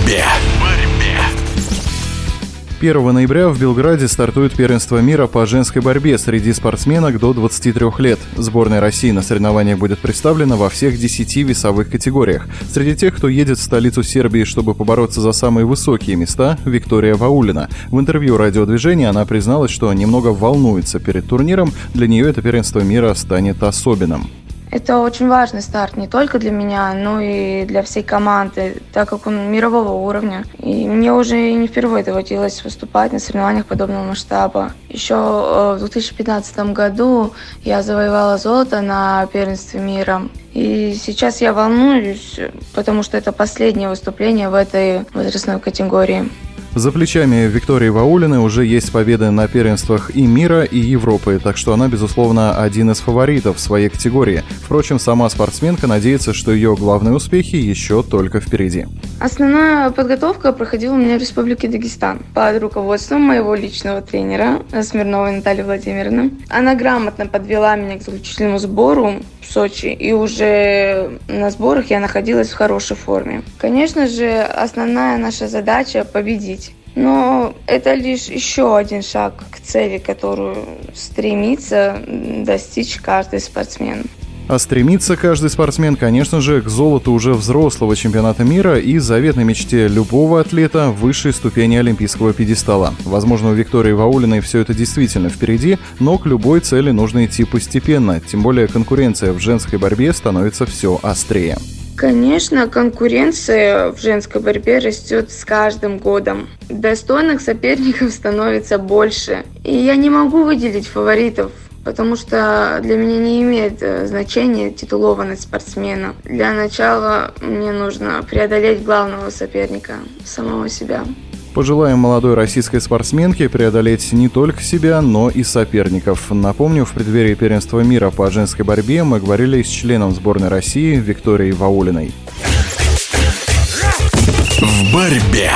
борьбе. 1 ноября в Белграде стартует первенство мира по женской борьбе среди спортсменок до 23 лет. Сборная России на соревнованиях будет представлена во всех 10 весовых категориях. Среди тех, кто едет в столицу Сербии, чтобы побороться за самые высокие места, Виктория Ваулина. В интервью радиодвижения она призналась, что немного волнуется перед турниром, для нее это первенство мира станет особенным. Это очень важный старт не только для меня, но и для всей команды, так как он мирового уровня. И мне уже не впервые доводилось выступать на соревнованиях подобного масштаба. Еще э, в 2015 году я завоевала золото на первенстве мира. И сейчас я волнуюсь, потому что это последнее выступление в этой возрастной категории. За плечами Виктории Ваулины уже есть победы на первенствах и мира, и Европы, так что она, безусловно, один из фаворитов в своей категории. Впрочем, сама спортсменка надеется, что ее главные успехи еще только впереди. Основная подготовка проходила у меня в Республике Дагестан под руководством моего личного тренера Смирновой Натальи Владимировны. Она грамотно подвела меня к заключительному сбору в Сочи, и уже на сборах я находилась в хорошей форме. Конечно же, основная наша задача – победить но это лишь еще один шаг к цели, которую стремится достичь каждый спортсмен. А стремится каждый спортсмен, конечно же, к золоту уже взрослого чемпионата мира и заветной мечте любого атлета высшей ступени олимпийского пьедестала. Возможно, у Виктории Ваулиной все это действительно впереди, но к любой цели нужно идти постепенно, тем более конкуренция в женской борьбе становится все острее. Конечно, конкуренция в женской борьбе растет с каждым годом. Достойных соперников становится больше. И я не могу выделить фаворитов, потому что для меня не имеет э, значения титулованность спортсмена. Для начала мне нужно преодолеть главного соперника, самого себя. Пожелаем молодой российской спортсменке преодолеть не только себя, но и соперников. Напомню, в преддверии первенства мира по женской борьбе мы говорили с членом сборной России Викторией Ваулиной. В борьбе.